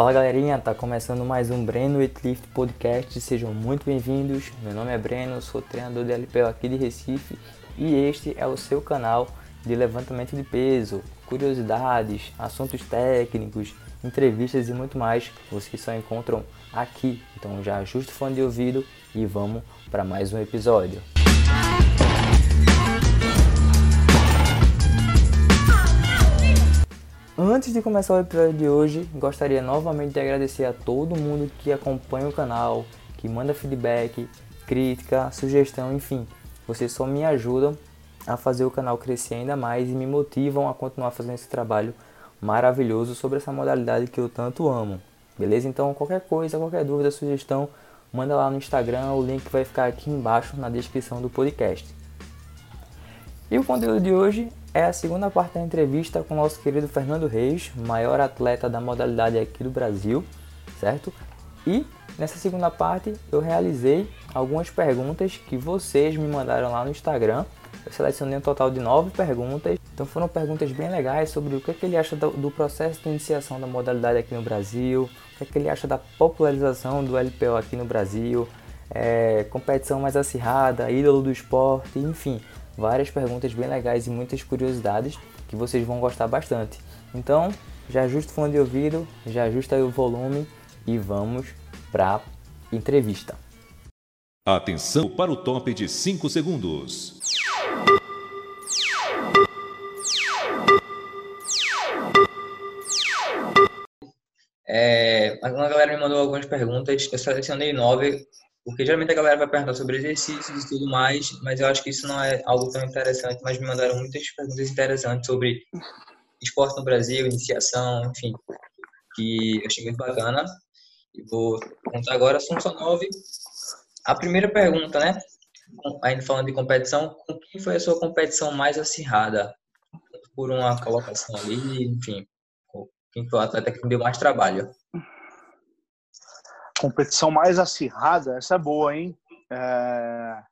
Fala galerinha, tá começando mais um Breno Weightlift Podcast, sejam muito bem-vindos. Meu nome é Breno, sou treinador de LPO aqui de Recife e este é o seu canal de levantamento de peso, curiosidades, assuntos técnicos, entrevistas e muito mais vocês só encontram aqui. Então já ajusta o fone de ouvido e vamos para mais um episódio. Antes de começar o episódio de hoje, gostaria novamente de agradecer a todo mundo que acompanha o canal, que manda feedback, crítica, sugestão, enfim. Vocês só me ajudam a fazer o canal crescer ainda mais e me motivam a continuar fazendo esse trabalho maravilhoso sobre essa modalidade que eu tanto amo. Beleza? Então, qualquer coisa, qualquer dúvida, sugestão, manda lá no Instagram, o link vai ficar aqui embaixo na descrição do podcast. E o conteúdo de hoje é a segunda parte da entrevista com o nosso querido Fernando Reis, maior atleta da modalidade aqui do Brasil, certo? E nessa segunda parte eu realizei algumas perguntas que vocês me mandaram lá no Instagram. Eu selecionei um total de nove perguntas. Então foram perguntas bem legais sobre o que, é que ele acha do, do, processo de iniciação da modalidade aqui no Brasil, o que, é que ele acha da popularização do LPO aqui no Brasil, é, competição mais acirrada, ídolo do esporte, enfim várias perguntas bem legais e muitas curiosidades que vocês vão gostar bastante. Então, já ajusta o fone de ouvido, já ajusta aí o volume e vamos para a entrevista. Atenção para o top de 5 segundos. É, uma galera me mandou algumas perguntas, eu selecionei nove porque geralmente a galera vai perguntar sobre exercícios e tudo mais, mas eu acho que isso não é algo tão interessante. Mas me mandaram muitas perguntas interessantes sobre esporte no Brasil, iniciação, enfim, que eu achei muito bacana. E vou contar agora, só nove. A primeira pergunta, né? Ainda falando de competição, com quem foi a sua competição mais acirrada? Por uma colocação ali, enfim, quem foi o atleta que deu mais trabalho? Competição mais acirrada, essa é boa, hein? É...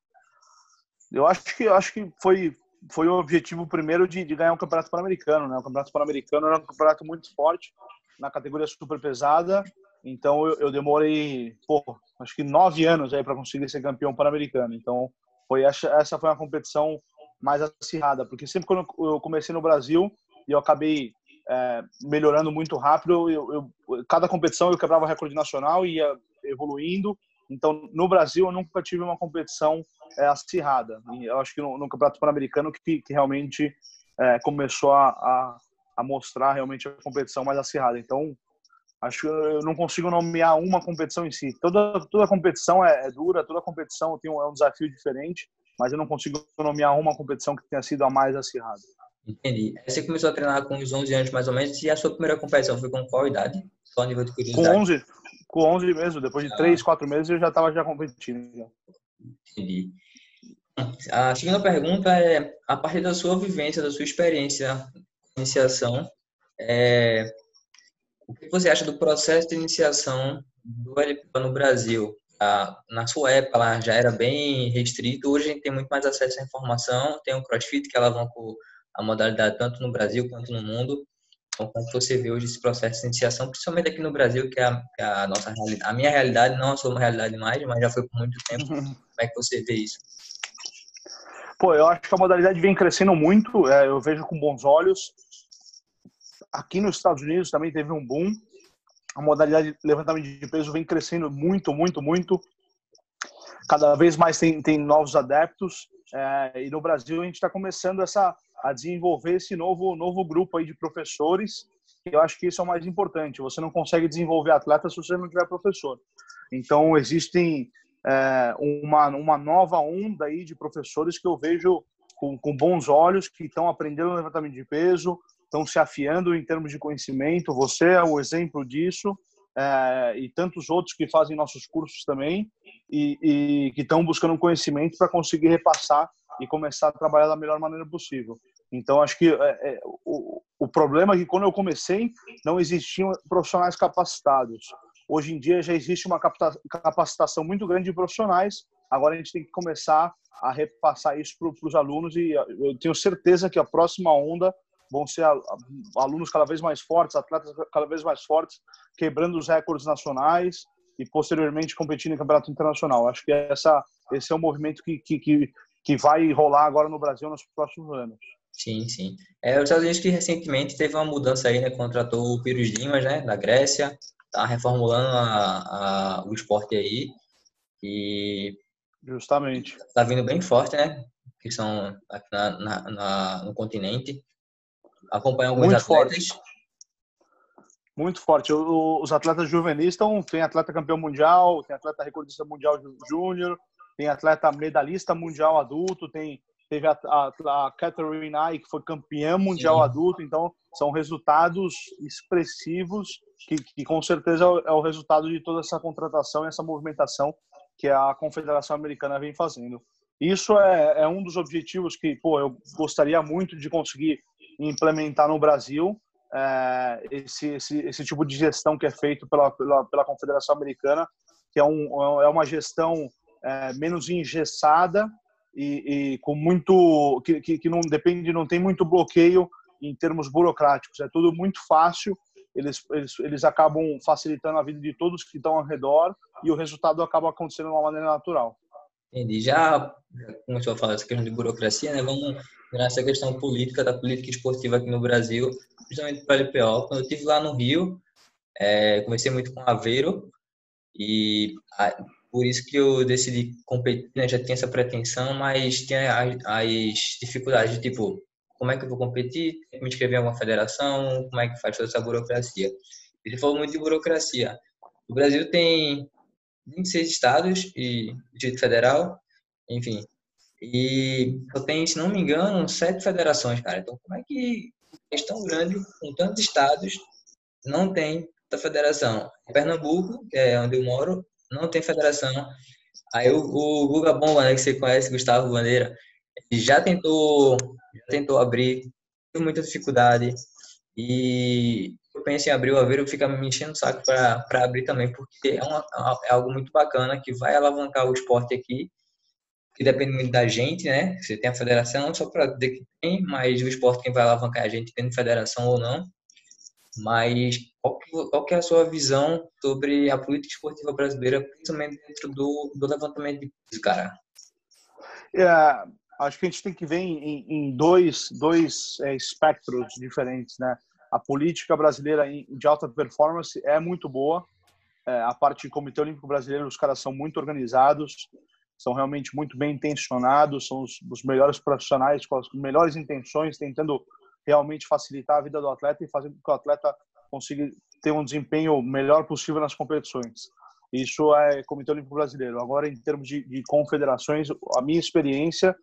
Eu acho que eu acho que foi foi o objetivo primeiro de, de ganhar um campeonato pan-americano, né? O campeonato pan-americano era um campeonato muito forte na categoria super pesada, então eu, eu demorei, pô, acho que nove anos aí para conseguir ser campeão pan-americano. Então foi essa, essa foi uma competição mais acirrada, porque sempre quando eu comecei no Brasil e eu acabei é, melhorando muito rápido. Eu, eu, cada competição eu quebrava recorde nacional e ia evoluindo. Então, no Brasil, eu nunca tive uma competição é, acirrada. E eu acho que no, no Campeonato Pan-Americano que, que, realmente é, começou a, a, a, mostrar realmente a competição mais acirrada. Então, acho que eu não consigo nomear uma competição em si. Toda, toda competição é, é dura, toda competição tem um, é um desafio diferente, mas eu não consigo nomear uma competição que tenha sido a mais acirrada. Entendi. Você começou a treinar com uns 11 anos mais ou menos, e a sua primeira competição foi com qual idade? Só nível de curiosidade. Com 11, com 11 mesmo. Depois de ah. 3, 4 meses eu já estava já competindo. Entendi. A segunda pergunta é, a partir da sua vivência, da sua experiência de iniciação, é, o que você acha do processo de iniciação do LPO no Brasil? Ah, na sua época ela já era bem restrito, hoje a gente tem muito mais acesso à informação, tem o CrossFit que alavancou a modalidade tanto no Brasil quanto no mundo. Então, como você vê hoje esse processo de iniciação, principalmente aqui no Brasil, que é a, que é a nossa realidade, a minha realidade não é só uma realidade mais, mas já foi por muito tempo. Uhum. Como é que você vê isso? Pô, eu acho que a modalidade vem crescendo muito, é, eu vejo com bons olhos. Aqui nos Estados Unidos também teve um boom. A modalidade de levantamento de peso vem crescendo muito, muito, muito. Cada vez mais tem, tem novos adeptos. É, e no Brasil a gente está começando essa a desenvolver esse novo novo grupo aí de professores. Eu acho que isso é o mais importante. Você não consegue desenvolver atletas se você não tiver professor. Então existem é, uma uma nova onda aí de professores que eu vejo com, com bons olhos que estão aprendendo levantamento de peso, estão se afiando em termos de conhecimento. Você é o exemplo disso. É, e tantos outros que fazem nossos cursos também e, e que estão buscando conhecimento para conseguir repassar e começar a trabalhar da melhor maneira possível. Então, acho que é, é, o, o problema é que quando eu comecei, não existiam profissionais capacitados. Hoje em dia já existe uma capacitação muito grande de profissionais. Agora a gente tem que começar a repassar isso para os alunos e eu tenho certeza que a próxima onda vão ser alunos cada vez mais fortes, atletas cada vez mais fortes, quebrando os recordes nacionais e posteriormente competindo em campeonato internacional. Acho que essa, esse é o movimento que, que, que vai rolar agora no Brasil nos próximos anos. Sim, sim. É, os Estados Unidos que recentemente teve uma mudança aí, né? Contratou o Pires Dimas, né? Da Grécia. Tá reformulando a, a, o esporte aí. E... Justamente. Tá vindo bem forte, né? Que são aqui na, na, na no continente. Acompanham alguns Muito atletas. Forte. Muito forte. Os atletas juvenis estão... Tem atleta campeão mundial, tem atleta recordista mundial júnior, tem atleta medalhista mundial adulto, tem teve a, a, a Catherine Ai, que foi campeã mundial Sim. adulto, então são resultados expressivos que, que com certeza é o resultado de toda essa contratação e essa movimentação que a Confederação Americana vem fazendo. Isso é, é um dos objetivos que pô, eu gostaria muito de conseguir implementar no Brasil, é, esse, esse, esse tipo de gestão que é feito pela, pela, pela Confederação Americana, que é, um, é uma gestão é, menos engessada e, e com muito que, que, que, não depende, não tem muito bloqueio em termos burocráticos. É tudo muito fácil. Eles, eles, eles acabam facilitando a vida de todos que estão ao redor e o resultado acaba acontecendo de uma maneira natural. Entendi. Já começou a falar essa questão de burocracia, né? Vamos nessa questão política, da política esportiva aqui no Brasil, principalmente para o LPO. Quando eu estive lá no Rio, é, comecei muito com Aveiro e por isso que eu decidi competir, né? já tinha essa pretensão, mas tinha as, as dificuldades, tipo, como é que eu vou competir, me inscrever em alguma federação, como é que faz toda essa burocracia. Ele falou muito de burocracia. O Brasil tem 26 estados e Distrito Federal, enfim, e só tem, se não me engano, sete federações, cara. Então, como é que é tão grande, com tantos estados, não tem da federação? Pernambuco, que é onde eu moro, não tem federação. Aí o, o Guga Bomba, né, que você conhece, Gustavo Bandeira, já tentou, já tentou abrir, teve muita dificuldade. E penso em abrir o Aveiro, fica me enchendo o saco para abrir também, porque é, uma, é algo muito bacana que vai alavancar o esporte aqui, que depende muito da gente, né? Você tem a federação, só para dizer que tem, mas o esporte quem vai alavancar é a gente, tendo federação ou não. Mas qual que, qual que, é a sua visão sobre a política esportiva brasileira, principalmente dentro do, do levantamento de peso, cara? É, acho que a gente tem que ver em, em dois, dois é, espectros diferentes, né? A política brasileira de alta performance é muito boa. É, a parte do Comitê Olímpico Brasileiro, os caras são muito organizados, são realmente muito bem intencionados, são os, os melhores profissionais com as melhores intenções, tentando realmente facilitar a vida do atleta e fazer com que o atleta consiga ter um desempenho melhor possível nas competições. Isso é Comitê Olímpico Brasileiro. Agora, em termos de, de confederações, a minha experiência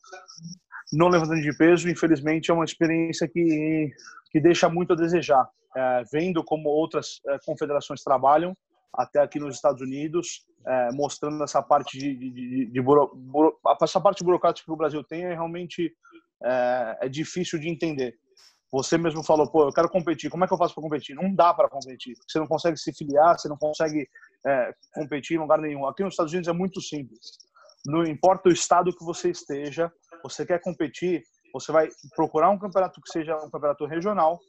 no levantamento de peso, infelizmente, é uma experiência que, que deixa muito a desejar. É, vendo como outras é, confederações trabalham, até aqui nos Estados Unidos, é, mostrando essa parte de, de, de, de buro, buro, essa parte burocrática que o Brasil tem é realmente é, é difícil de entender. Você mesmo falou, pô, eu quero competir. Como é que eu faço para competir? Não dá para competir. Você não consegue se filiar, você não consegue é, competir em lugar nenhum. Aqui nos Estados Unidos é muito simples. Não importa o estado que você esteja, você quer competir, você vai procurar um campeonato que seja um campeonato regional,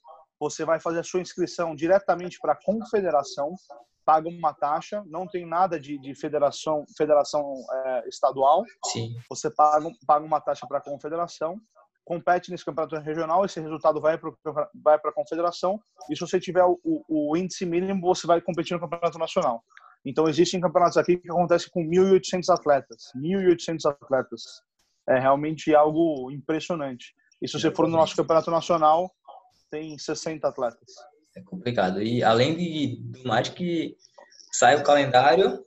você vai fazer a sua inscrição diretamente para a confederação, paga uma taxa, não tem nada de, de federação, federação é, estadual. Sim. Você paga, paga uma taxa para a confederação compete nesse campeonato regional, esse resultado vai para vai a confederação, e se você tiver o, o, o, índice mínimo, você vai competir no campeonato nacional. Então, existem campeonatos aqui que acontecem com 1.800 atletas. 1.800 atletas. É realmente algo impressionante. E se você for no nosso campeonato nacional, tem 60 atletas. É complicado. E além de, do mais que sai o calendário,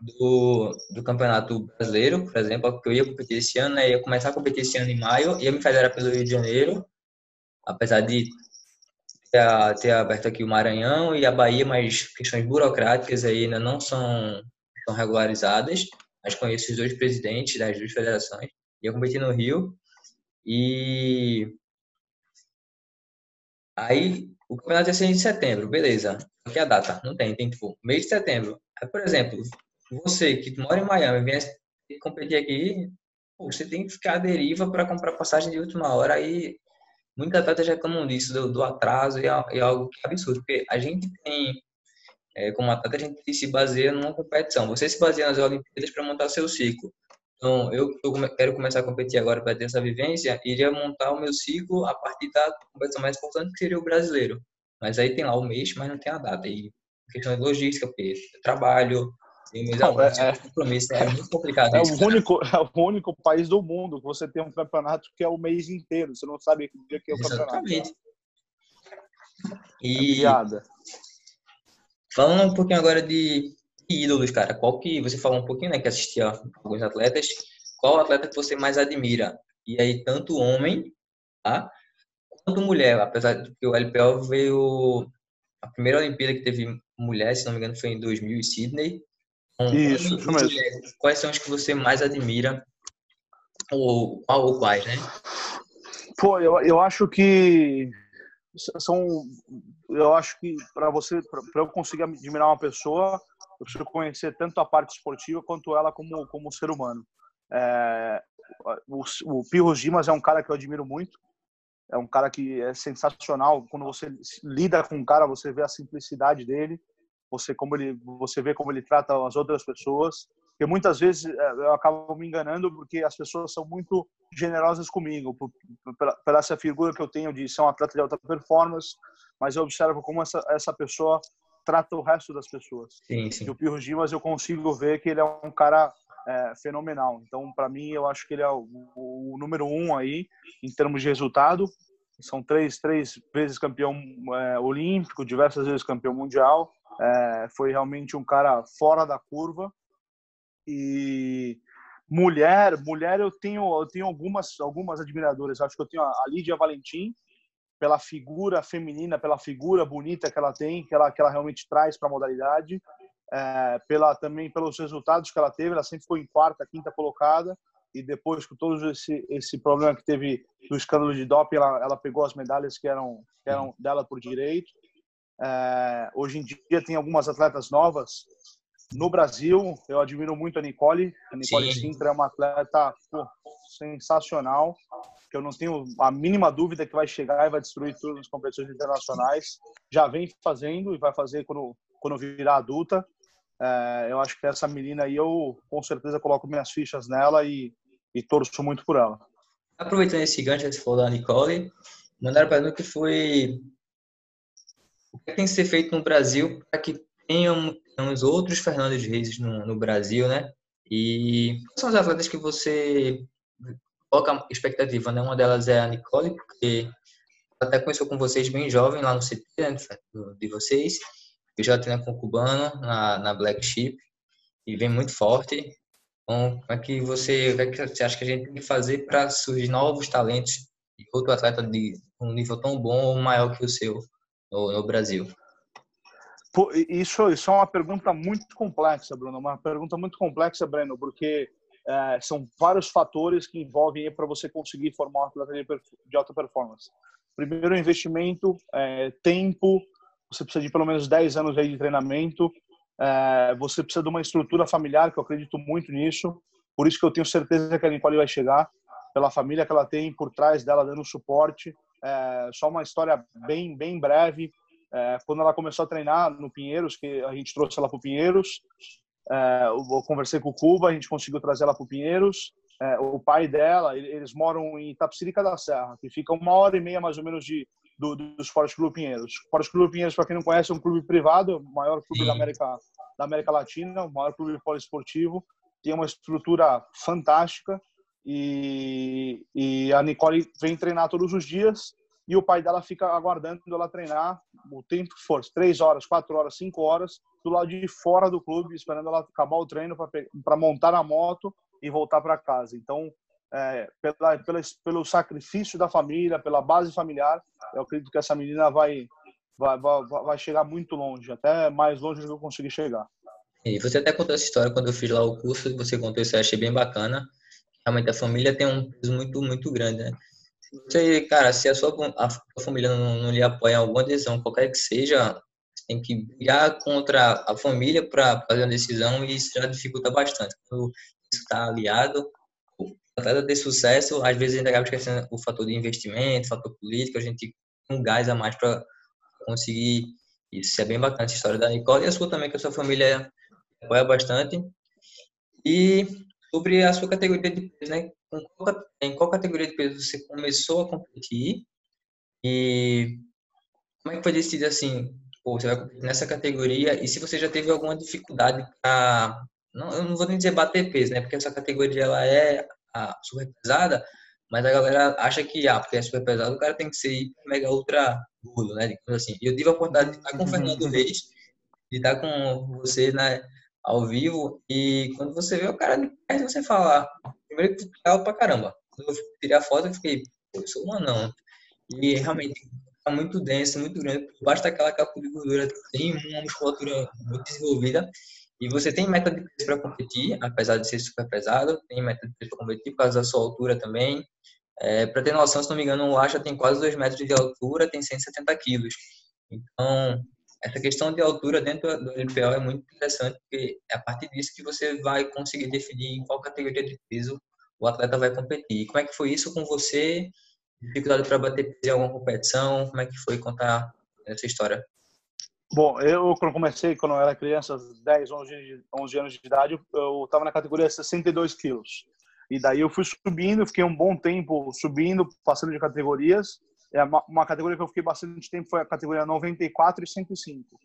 do, do Campeonato Brasileiro, por exemplo, que eu ia competir esse ano, né? ia começar a competir esse ano em maio, ia me federar pelo Rio de Janeiro, apesar de ter, ter aberto aqui o Maranhão e a Bahia, mas questões burocráticas aí ainda não são, são regularizadas, mas conheço os dois presidentes das duas federações, ia competir no Rio, e aí o campeonato ia ser em setembro, beleza. Aqui é a data, não tem, tem tipo, mês de setembro. Aí, por exemplo, você que mora em Miami, vem competir aqui, pô, você tem que ficar à deriva para comprar passagem de última hora, aí muitos atletas reclamam disso, do, do atraso, e é, é, algo que é absurdo, porque a gente tem, é, como atleta, a gente se baseia numa competição. Você se baseia nas Olimpíadas para montar seu ciclo. Então, eu, eu quero começar a competir agora para ter essa vivência, iria montar o meu ciclo a partir da competição mais importante, que seria o brasileiro. Mas aí tem lá o mês, mas não tem a data. E questão de logística, porque trabalho, não, é, é, compromisso, é muito complicado. É, isso, o único, é o único país do mundo que você tem um campeonato que é o mês inteiro. Você não sabe que dia que é o Exatamente. campeonato. E é falando um pouquinho agora de ídolos, cara. Qual que você falou um pouquinho, né, que assistia alguns atletas. Qual atleta que você mais admira? E aí tanto homem, tá? Quanto mulher, apesar de que o LPO veio a primeira Olimpíada que teve mulher, se não me engano, foi em 2000 em Sydney. Então, isso, isso mesmo. Quais são os que você mais admira? Ou, ou quais, né? Pô, eu, eu acho que são eu acho que para você para eu conseguir admirar uma pessoa eu preciso conhecer tanto a parte esportiva quanto ela como como ser humano. É, o, o Pirros Dimas é um cara que eu admiro muito. É um cara que é sensacional. Quando você lida com um cara você vê a simplicidade dele. Você como ele você vê como ele trata as outras pessoas. Porque muitas vezes é, eu acabo me enganando porque as pessoas são muito generosas comigo. Por, por, por essa figura que eu tenho de ser um atleta de alta performance mas eu observo como essa essa pessoa trata o resto das pessoas sim, sim. e o Pirro Dimas eu consigo ver que ele é um cara é, fenomenal então para mim eu acho que ele é o, o, número um aí em termos de resultado são três três vezes campeão é, olímpico diversas vezes campeão mundial é, foi realmente um cara fora da curva. E mulher, mulher eu tenho eu tenho algumas algumas admiradoras. Acho que eu tenho a Lídia Valentim pela figura feminina, pela figura bonita que ela tem, que ela que ela realmente traz para a modalidade. É, pela também pelos resultados que ela teve, ela sempre foi em quarta, quinta colocada e depois com todo esse esse problema que teve do escândalo de doping, ela, ela pegou as medalhas que eram que eram dela por direito. É, hoje em dia tem algumas atletas novas no Brasil. Eu admiro muito a Nicole. A Nicole Sim. Sintra é uma atleta pô, sensacional, que eu não tenho a mínima dúvida que vai chegar e vai destruir tudo nas competições internacionais. Já vem fazendo e vai fazer quando, quando virar adulta. É, eu acho que essa menina aí, eu com certeza coloco minhas fichas nela e, e torço muito por ela. Aproveitando esse gancho que você falou da Nicole, mandaram para mim que foi o que tem que ser feito no Brasil para que tenhamos outros Fernandes Reis no, no Brasil, né? E quais são as atletas que você coloca expectativa, né? Uma delas é a Nicole, porque até começou com vocês bem jovem lá no CT, né, de vocês. Eu já treino com o Cubano na, na Black Sheep e vem muito forte. Então, como é que você, o é que você acha que a gente tem que fazer para surgir novos talentos e outro atleta de um nível tão bom ou maior que o seu no, no Brasil? Isso, isso é uma pergunta muito complexa, Bruno. Uma pergunta muito complexa, Breno, porque é, são vários fatores que envolvem para você conseguir formar um atleta de alta performance. Primeiro, investimento, é, tempo. Você precisa de pelo menos 10 anos aí de treinamento. É, você precisa de uma estrutura familiar, que eu acredito muito nisso. Por isso que eu tenho certeza que a Nicole vai chegar, pela família que ela tem por trás dela, dando suporte. É, só uma história bem, bem breve. É, quando ela começou a treinar no Pinheiros, que a gente trouxe ela para o Pinheiros, eu conversei com o Cuba, a gente conseguiu trazer ela para o Pinheiros. É, o pai dela, eles moram em Tapsirica da Serra, que fica uma hora e meia mais ou menos de, do, do Esporte Clube Pinheiros. O Esporte Clube Pinheiros, para quem não conhece, é um clube privado, o maior clube da América, da América Latina, o maior clube poliesportivo. Tem uma estrutura fantástica e, e a Nicole vem treinar todos os dias e o pai dela fica aguardando ela treinar o tempo que for, três horas, quatro horas, cinco horas, do lado de fora do clube, esperando ela acabar o treino para montar a moto e voltar para casa. Então, é, pela, pela, pelo sacrifício da família, pela base familiar, eu acredito que essa menina vai, vai, vai, vai chegar muito longe, até mais longe do que eu consegui chegar. E você até contou essa história quando eu fiz lá o curso, você contou isso, eu achei bem bacana realmente a família tem um peso muito, muito grande, né? Você, cara, se a sua, a sua família não, não, lhe apoia em alguma decisão, qualquer que seja, você tem que brigar contra a família para fazer uma decisão e isso já dificulta bastante. Quando isso está aliado, atleta ter sucesso, às vezes ainda acaba esquecendo o fator de investimento, fator político, a gente tem um gás a mais para conseguir. Isso é bem bacana, essa história da Nicole e a sua também, que a sua família apoia bastante. E sobre a sua categoria de peso, né? Em qual categoria de peso você começou a competir e como é que foi decidido assim, pô, você vai competir nessa categoria e se você já teve alguma dificuldade para não, eu não vou nem dizer bater peso, né? Porque essa categoria ela é a super pesada, mas a galera acha que, ah, porque é super pesado, o cara tem que ser mega ultra gordo, né? assim. Eu tive a oportunidade de estar com o Fernando Reis, de estar com você, né? Ao vivo, e quando você vê o cara de perto, você fala, primeiro que tu legal pra caramba. Quando eu tirei a foto, eu fiquei, pô, eu sou um anão. E realmente, tá muito denso, muito grande, basta aquela capa de gordura, tem uma musculatura muito desenvolvida, e você tem meta de peso para competir, apesar de ser super pesado, tem meta de peso para competir por causa da sua altura também. É, para ter noção, se não me engano, o Lacha tem quase 2 metros de altura, tem 170 quilos. Então, essa questão de altura dentro do LPO é muito interessante, porque é a partir disso que você vai conseguir definir em qual categoria de peso o atleta vai competir. Como é que foi isso com você? Dificuldade para bater peso em alguma competição? Como é que foi contar essa história? Bom, eu quando comecei, quando eu era criança, 10, 11, 11 anos de idade, eu estava na categoria 62 quilos. E daí eu fui subindo, fiquei um bom tempo subindo, passando de categorias. É uma, uma categoria que eu fiquei bastante tempo foi a categoria 94 e 105.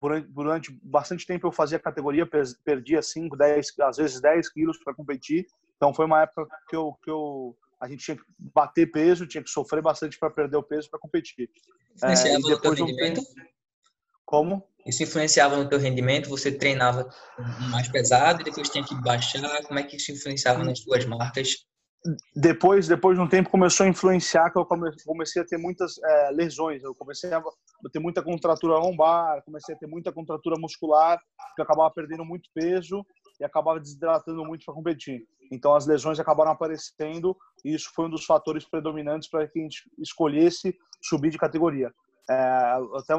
Durante, durante bastante tempo eu fazia categoria, perdia 5, 10, às vezes 10 quilos para competir. Então foi uma época que eu, que eu a gente tinha que bater peso, tinha que sofrer bastante para perder o peso para competir. É, e depois de um tempo, como? Isso influenciava no teu rendimento? Você treinava mais pesado e depois tinha que baixar? Como é que isso influenciava nas tuas marcas? Depois, depois de um tempo, começou a influenciar que eu comecei a ter muitas é, lesões. Eu comecei a ter muita contratura lombar, comecei a ter muita contratura muscular, que eu acabava perdendo muito peso e acabava desidratando muito para competir. Então, as lesões acabaram aparecendo e isso foi um dos fatores predominantes para que a gente escolhesse subir de categoria. É, até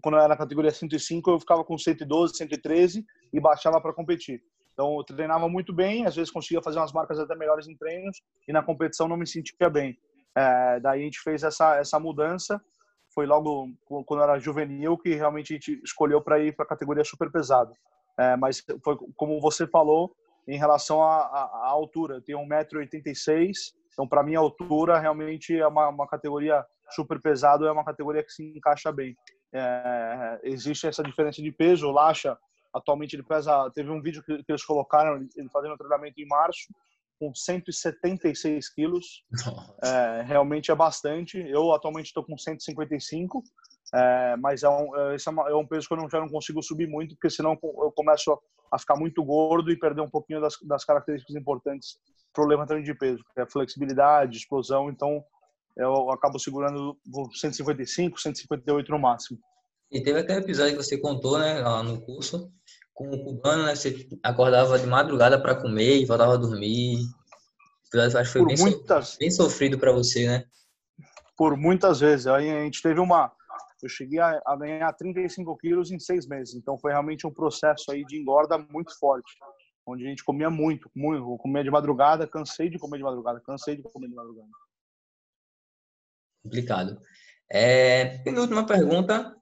quando eu era na categoria 105, eu ficava com 112, 113 e baixava para competir. Então, eu treinava muito bem, às vezes conseguia fazer umas marcas até melhores em treinos e na competição não me sentia bem. É, daí a gente fez essa, essa mudança. Foi logo quando eu era juvenil que realmente a gente escolheu para ir para a categoria super pesado. É, mas foi como você falou em relação à, altura. Eu tenho 1,86m, então para mim a altura realmente é uma, uma categoria super pesado é uma categoria que se encaixa bem. É, existe essa diferença de peso. O Lacha, atualmente, ele pesa. Teve um vídeo que, que eles colocaram, ele fazendo treinamento em março, com 176 quilos. É, realmente é bastante. Eu atualmente estou com 155, é, mas é um, é, esse é, é, um peso que eu não, já não consigo subir muito, porque senão eu começo a ficar muito gordo e perder um pouquinho das, das características importantes para o levantamento de peso, que é flexibilidade, explosão. Então, eu acabo segurando 155, 158 no máximo. E teve até episódio que você contou, né, lá no curso, com o cubano, né, você acordava de madrugada para comer e voltava a dormir. Acho que foi Por bem, muitas... so... bem sofrido para você, né? Por muitas vezes. Aí a gente teve uma... Eu cheguei a, a ganhar 35 quilos em seis meses. Então foi realmente um processo aí de engorda muito forte. Onde a gente comia muito, muito. Comia de madrugada, cansei de comer de madrugada, cansei de comer de madrugada complicado. É, penúltima pergunta,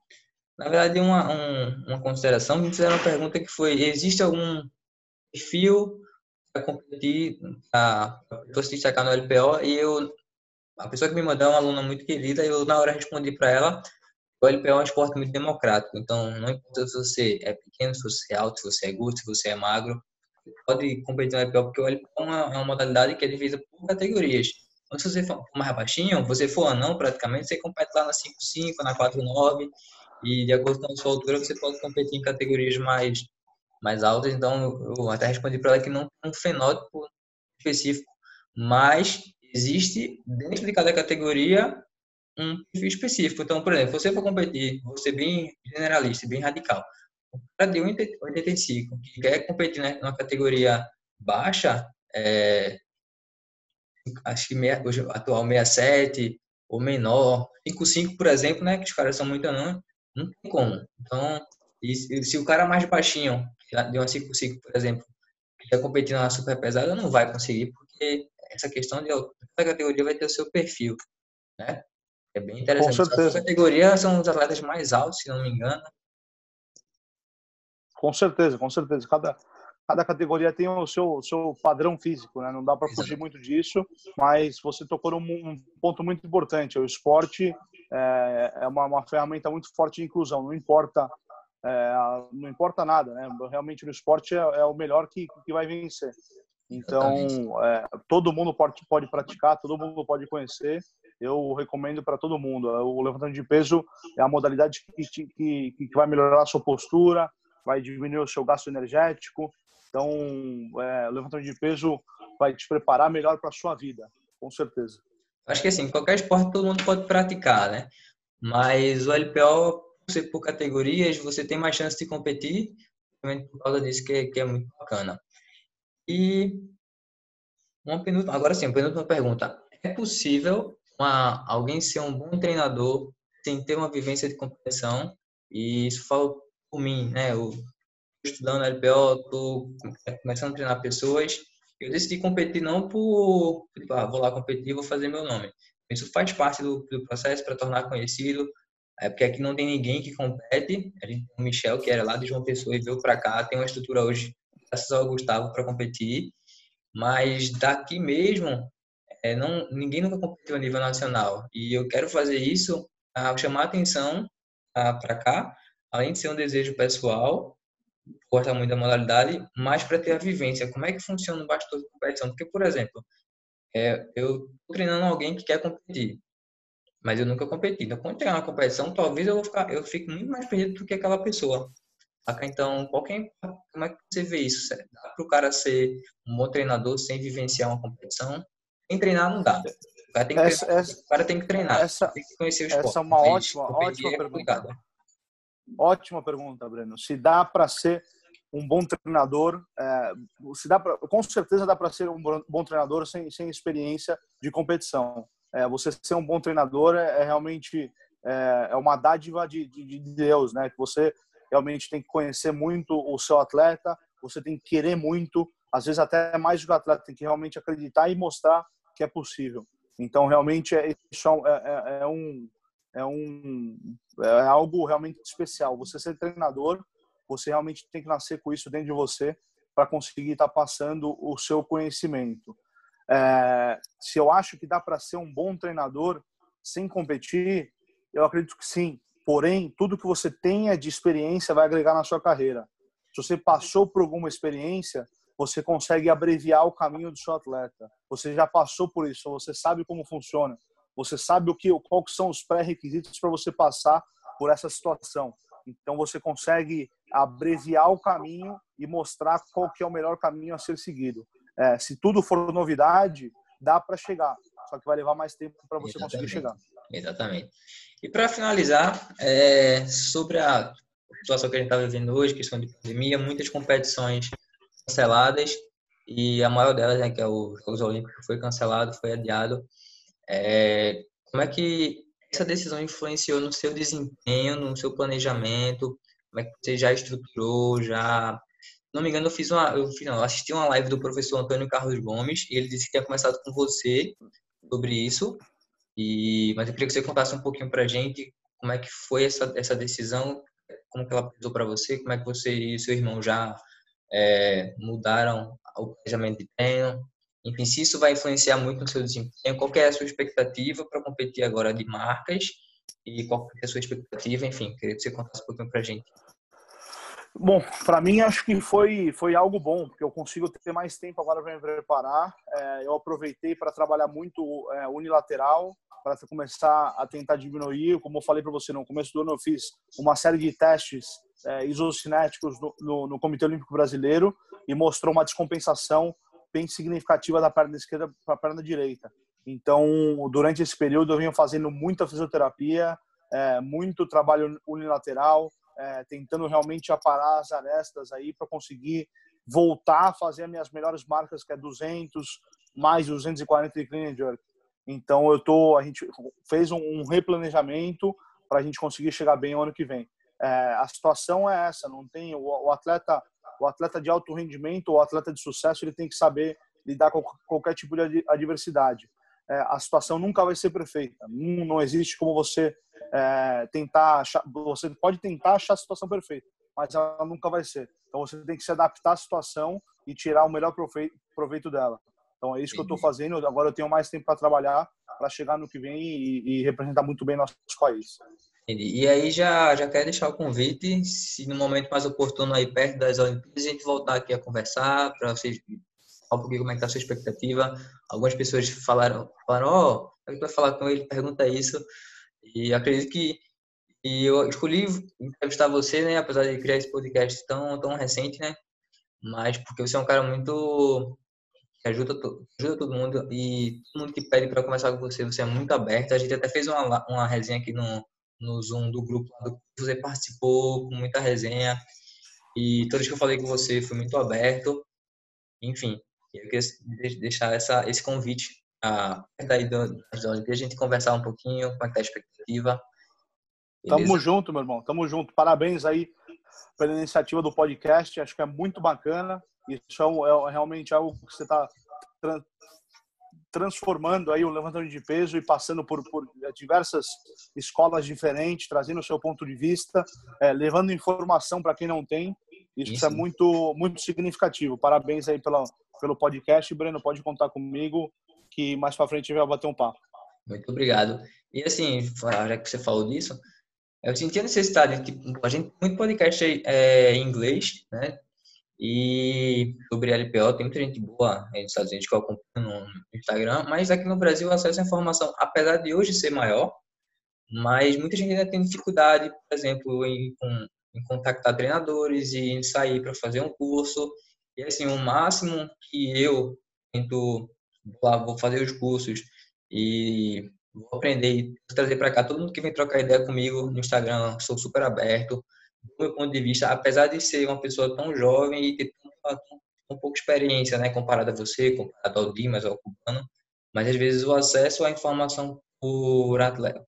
na verdade, uma, um, uma consideração. Me fizeram uma pergunta que foi: existe algum perfil para competir, para se destacar no LPO? E eu, a pessoa que me mandou é uma aluna muito querida, eu na hora respondi para ela: o LPO é um esporte muito democrático, então não importa se você é pequeno, se você é alto, se você é gordo, se você é magro, pode competir no LPO, porque o LPO é uma, é uma modalidade que é dividida por categorias. Então, se você for mais baixinho, você for anão praticamente, você compete lá na 5'5", na 4'9", e de acordo com a sua altura, você pode competir em categorias mais, mais altas. Então, eu até respondi para ela que não tem um fenótipo específico, mas existe dentro de cada categoria um perfil específico. Então, por exemplo, você for competir, você bem generalista, bem radical, o cara de 1,85 que quer competir né, numa categoria baixa, é, acho que meia, hoje atual 67 ou menor, 55, por exemplo, né, que os caras são muito anão, não tem como. Então, e, se o cara mais baixinho, de uma 55, por exemplo, que está competindo na super pesada, não vai conseguir, porque essa questão de cada categoria vai ter o seu perfil, né? É bem interessante. Com certeza. A categoria são os atletas mais altos, se não me engano. Com certeza, com certeza. Cada, cada categoria tem o seu, o seu padrão físico, né? Não dá para fugir muito disso, mas você tocou num um ponto muito importante. O esporte é, é uma, uma, ferramenta muito forte de inclusão. Não importa, é, não importa nada, né? Realmente no esporte é, é o melhor que, que vai vencer. Então, é, todo mundo pode, pode praticar, todo mundo pode conhecer. Eu recomendo para todo mundo. O levantamento de peso é a modalidade que, que, que vai melhorar a sua postura, vai diminuir o seu gasto energético. Então, é, levantamento de peso vai te preparar melhor para a sua vida, com certeza. Acho que assim, qualquer esporte todo mundo pode praticar, né? Mas o LPO, você por categorias, você tem mais chance de competir, por causa disso que, que é muito bacana. E uma penúltima, agora sim, uma penúltima pergunta. É possível uma, alguém ser um bom treinador sem ter uma vivência de competição? E isso falo por mim, né? Eu estudando LPO, estou começando a treinar pessoas. Eu decidi competir não por, tipo, ah, vou lá competir, vou fazer meu nome. Isso faz parte do, do processo para tornar conhecido. É porque aqui não tem ninguém que compete. A gente tem o Michel, que era lá de João Pessoa e veio para cá. Tem uma estrutura hoje, graças ao Gustavo, para competir. Mas daqui mesmo, é, não, ninguém nunca competiu a nível nacional. E eu quero fazer isso para chamar atenção para cá, além de ser um desejo pessoal, gosta muito da modalidade, mas para ter a vivência, como é que funciona o bastidor de competição? Porque, por exemplo, é, eu estou treinando alguém que quer competir, mas eu nunca competi. Então, quando chegar na competição, talvez eu, vou ficar, eu fique muito mais perdido do que aquela pessoa. Então, qualquer, como é que você vê isso? Dá para o cara ser um bom treinador sem vivenciar uma competição? Sem treinar não dá. O cara tem que, essa, treinar, essa, tem que treinar, essa, tem que conhecer o esporte. Essa é uma ótima, ótima é pergunta. Ótima pergunta, Breno. Se dá para ser um bom treinador, é, se dá pra, com certeza dá para ser um bom treinador sem, sem experiência de competição. É, você ser um bom treinador é, é realmente é, é, uma dádiva de, de, de, Deus, né? Que você realmente tem que conhecer muito o seu atleta, você tem que querer muito, às vezes até mais do que o atleta, tem que realmente acreditar e mostrar que é possível. Então, realmente, é, isso é, é, é um é um é algo realmente especial. Você ser treinador, você realmente tem que nascer com isso dentro de você para conseguir estar tá passando o seu conhecimento. É, se eu acho que dá para ser um bom treinador sem competir, eu acredito que sim. Porém, tudo que você tenha de experiência vai agregar na sua carreira. Se você passou por alguma experiência, você consegue abreviar o caminho do seu atleta. Você já passou por isso, você sabe como funciona. Você sabe o que, quais são os pré-requisitos para você passar por essa situação. Então você consegue abreviar o caminho e mostrar qual que é o melhor caminho a ser seguido. É, se tudo for novidade, dá para chegar, só que vai levar mais tempo para você Exatamente. conseguir chegar. Exatamente. E para finalizar, é, sobre a situação que a gente está vivendo hoje, questão de pandemia, muitas competições canceladas e a maior delas, né, que é o Jogos Olímpicos, foi cancelado, foi adiado. É, como é que essa decisão influenciou no seu desempenho, no seu planejamento? Como é que você já estruturou, já... Não me engano, eu fiz uma, eu, fiz, não, assisti uma live do professor Antônio Carlos Gomes e ele disse que tinha começado com você sobre isso. E, mas eu queria que você contasse um pouquinho para gente como é que foi essa, essa decisão, como que ela pesou para você, como é que você e seu irmão já é, mudaram o planejamento de treino, enfim, se isso vai influenciar muito no seu desempenho, qual é a sua expectativa para competir agora de marcas e qual é a sua expectativa, enfim, queria que você contasse um pouquinho para a gente. Bom, para mim acho que foi foi algo bom, porque eu consigo ter mais tempo agora para me preparar. É, eu aproveitei para trabalhar muito é, unilateral, para começar a tentar diminuir. Como eu falei para você no começo do ano, eu fiz uma série de testes é, isocinéticos no, no, no Comitê Olímpico Brasileiro e mostrou uma descompensação bem significativa da perna esquerda para a perna direita. Então, durante esse período, eu venho fazendo muita fisioterapia, é, muito trabalho unilateral, é, tentando realmente aparar as arestas aí para conseguir voltar a fazer as minhas melhores marcas, que é 200, mais 240 de clean and jerk. Então, eu tô, a gente fez um, um replanejamento para a gente conseguir chegar bem o ano que vem. É, a situação é essa, não tem o, o atleta o atleta de alto rendimento, o atleta de sucesso, ele tem que saber lidar com qualquer tipo de adversidade. É, a situação nunca vai ser perfeita. Não, não existe como você é, tentar achar, você pode tentar achar a situação perfeita, mas ela nunca vai ser. Então você tem que se adaptar à situação e tirar o melhor proveito dela. Então é isso que eu estou fazendo. Agora eu tenho mais tempo para trabalhar para chegar no que vem e, e, representar muito bem nosso país. E aí já já quero deixar o convite, se no momento mais oportuno aí perto das Olimpíadas a gente voltar aqui a conversar para vocês falar um pouquinho como é que tá a sua expectativa. Algumas pessoas falaram, falaram, ó, oh, a gente vai falar com ele, pergunta isso. E acredito que e eu escolhi entrevistar você, né, apesar de criar esse podcast tão tão recente, né? Mas porque você é um cara muito que ajuda, ajuda todo mundo e todo mundo que pede para conversar com você, você é muito aberto. A gente até fez uma, uma resenha aqui no, no Zoom do grupo do você participou com muita resenha e todas que eu falei com você foi muito aberto. Enfim, eu queria deixar essa, esse convite a daí da a gente conversar um pouquinho, como é que tá a expectativa. Beleza? Tamo junto, meu irmão. Tamo junto. Parabéns aí pela iniciativa do podcast. Acho que é muito bacana. Isso é, é realmente algo que você está transformando aí o levantamento de peso e passando por, por diversas escolas diferentes, trazendo o seu ponto de vista, é, levando informação para quem não tem. Isso, Isso, é muito muito significativo. Parabéns aí pela, pelo podcast. Breno, pode contar comigo que mais para frente a gente vai bater um papo. Muito obrigado. E assim, já que você falou disso, eu senti a necessidade de que a gente muito podcast é, em inglês, né? E sobre LPO, tem muita gente boa nos Estados Unidos que eu acompanho no Instagram, mas aqui no Brasil o acesso à informação, apesar de hoje ser maior, mas muita gente ainda tem dificuldade, por exemplo, em, em contactar treinadores e em sair para fazer um curso. E assim, o máximo que eu tento, lá, vou fazer os cursos e vou aprender e trazer para cá todo mundo que vem trocar ideia comigo no Instagram, sou super aberto do meu ponto de vista, apesar de ser uma pessoa tão jovem e ter tão, tão pouca experiência, né, comparado a você, comparado ao Dimas, ao Cubano, mas às vezes o acesso à informação por atleta,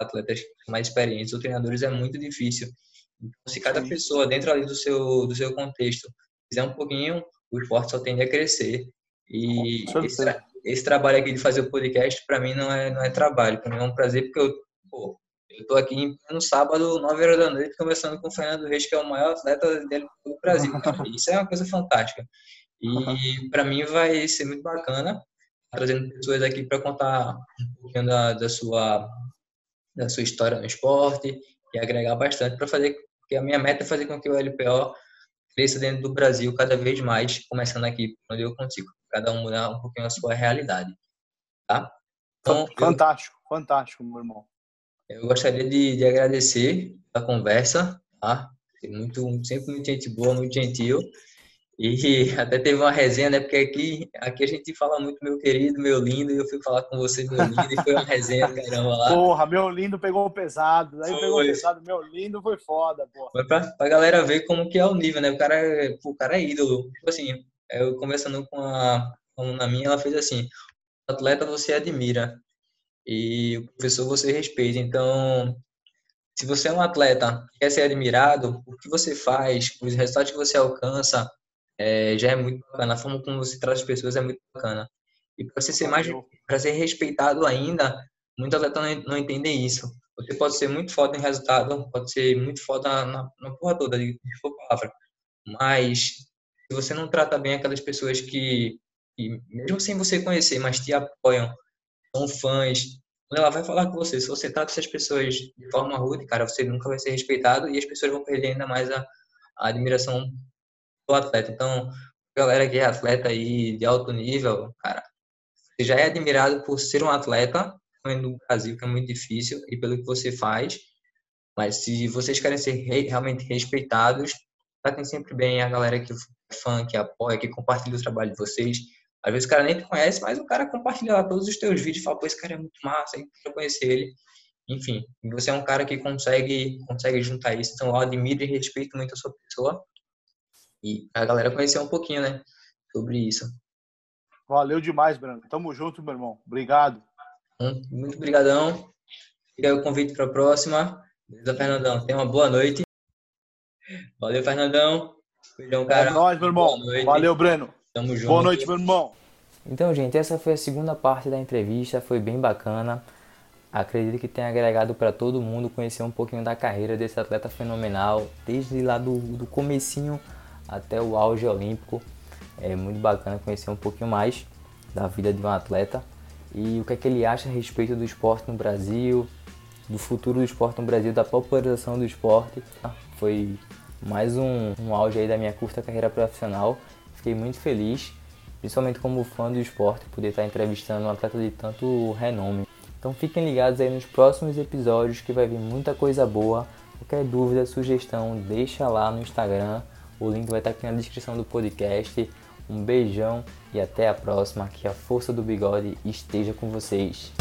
atletas mais experientes ou treinadores é muito difícil. Então, se cada pessoa dentro ali do seu do seu contexto fizer um pouquinho, o esporte só tende a crescer. E esse, esse, trabalho aqui de fazer o podcast para mim não é não é trabalho, para mim é um prazer porque eu pô, eu estou aqui no sábado, 9 horas da noite, conversando com o Fernando Reis, que é o maior atleta dele do Brasil. Isso é uma coisa fantástica. E para mim vai ser muito bacana trazendo pessoas aqui para contar um pouquinho da, da, sua da sua história no esporte e agregar bastante para fazer que a minha meta é fazer com que o LPO cresça dentro do Brasil cada vez mais, começando aqui onde eu consigo, cada um mudar um pouquinho a sua realidade, tá? Então, fantástico, eu... fantástico, meu irmão. Eu gostaria de, de agradecer a conversa, tá? Muito, sempre muito gente boa, muito gentil. E até teve uma resenha, né? Porque aqui, aqui a gente fala muito meu querido, meu lindo, e eu fui falar com você, meu lindo, e foi uma resenha do caramba lá. Porra, meu lindo pegou pesado, aí pegou pesado, meu lindo foi foda, porra. Foi pra, pra galera ver como que é o nível, né? O cara, o cara é ídolo. Tipo assim, eu conversando com a, com a minha, ela fez assim, o atleta você admira, e o professor você respeita. Então, se você é um atleta quer ser admirado, o que você faz, os resultados que você alcança, é, já é muito bacana. A forma como você trata as pessoas é muito bacana. E para você ser mais, para ser respeitado ainda, muitos atletas não, entendem isso. Você pode ser muito foda em resultado, pode ser muito foda na, na porra toda, de, palavra. Mas se você não trata bem aquelas pessoas que, que, mesmo sem você conhecer, mas te apoiam, são fãs. Quando ela vai falar com você, se você trata essas pessoas de forma rude, cara, você nunca vai ser respeitado e as pessoas vão perder ainda mais a, a admiração do atleta. Então, galera que é atleta aí de alto nível, cara, você já é admirado por ser um atleta no Brasil, que é muito difícil, e pelo que você faz. Mas se vocês querem ser realmente respeitados, tratem sempre bem a galera que é fã, que apoia, que compartilha o trabalho de vocês. Às vezes o cara nem te conhece, mas o cara compartilha lá todos os teus vídeos e fala, pô, esse cara é muito massa, eu quero conhecer ele. Enfim, você é um cara que consegue, consegue juntar isso. Então eu admiro e respeito muito a sua pessoa. E a galera conhecer um pouquinho, né? Sobre isso. Valeu demais, Bruno. Tamo junto, meu irmão. Obrigado. Muito obrigadão. Fica aí o convite para a próxima. Beleza, Fernandão? Tenha uma boa noite. Valeu, Fernandão. Beijão, cara. É nóis, meu irmão. Valeu, Breno. Tamo junto. Boa noite, meu irmão. Então, gente, essa foi a segunda parte da entrevista, foi bem bacana. Acredito que tenha agregado para todo mundo conhecer um pouquinho da carreira desse atleta fenomenal, desde lá do, do comecinho até o auge olímpico. É muito bacana conhecer um pouquinho mais da vida de um atleta e o que é que ele acha a respeito do esporte no Brasil, do futuro do esporte no Brasil, da popularização do esporte. Foi mais um, um auge aí da minha curta carreira profissional. Fiquei muito feliz, principalmente como fã do esporte, poder estar entrevistando um atleta de tanto renome. Então fiquem ligados aí nos próximos episódios que vai vir muita coisa boa. Qualquer dúvida, sugestão, deixa lá no Instagram. O link vai estar aqui na descrição do podcast. Um beijão e até a próxima. Que a força do bigode esteja com vocês.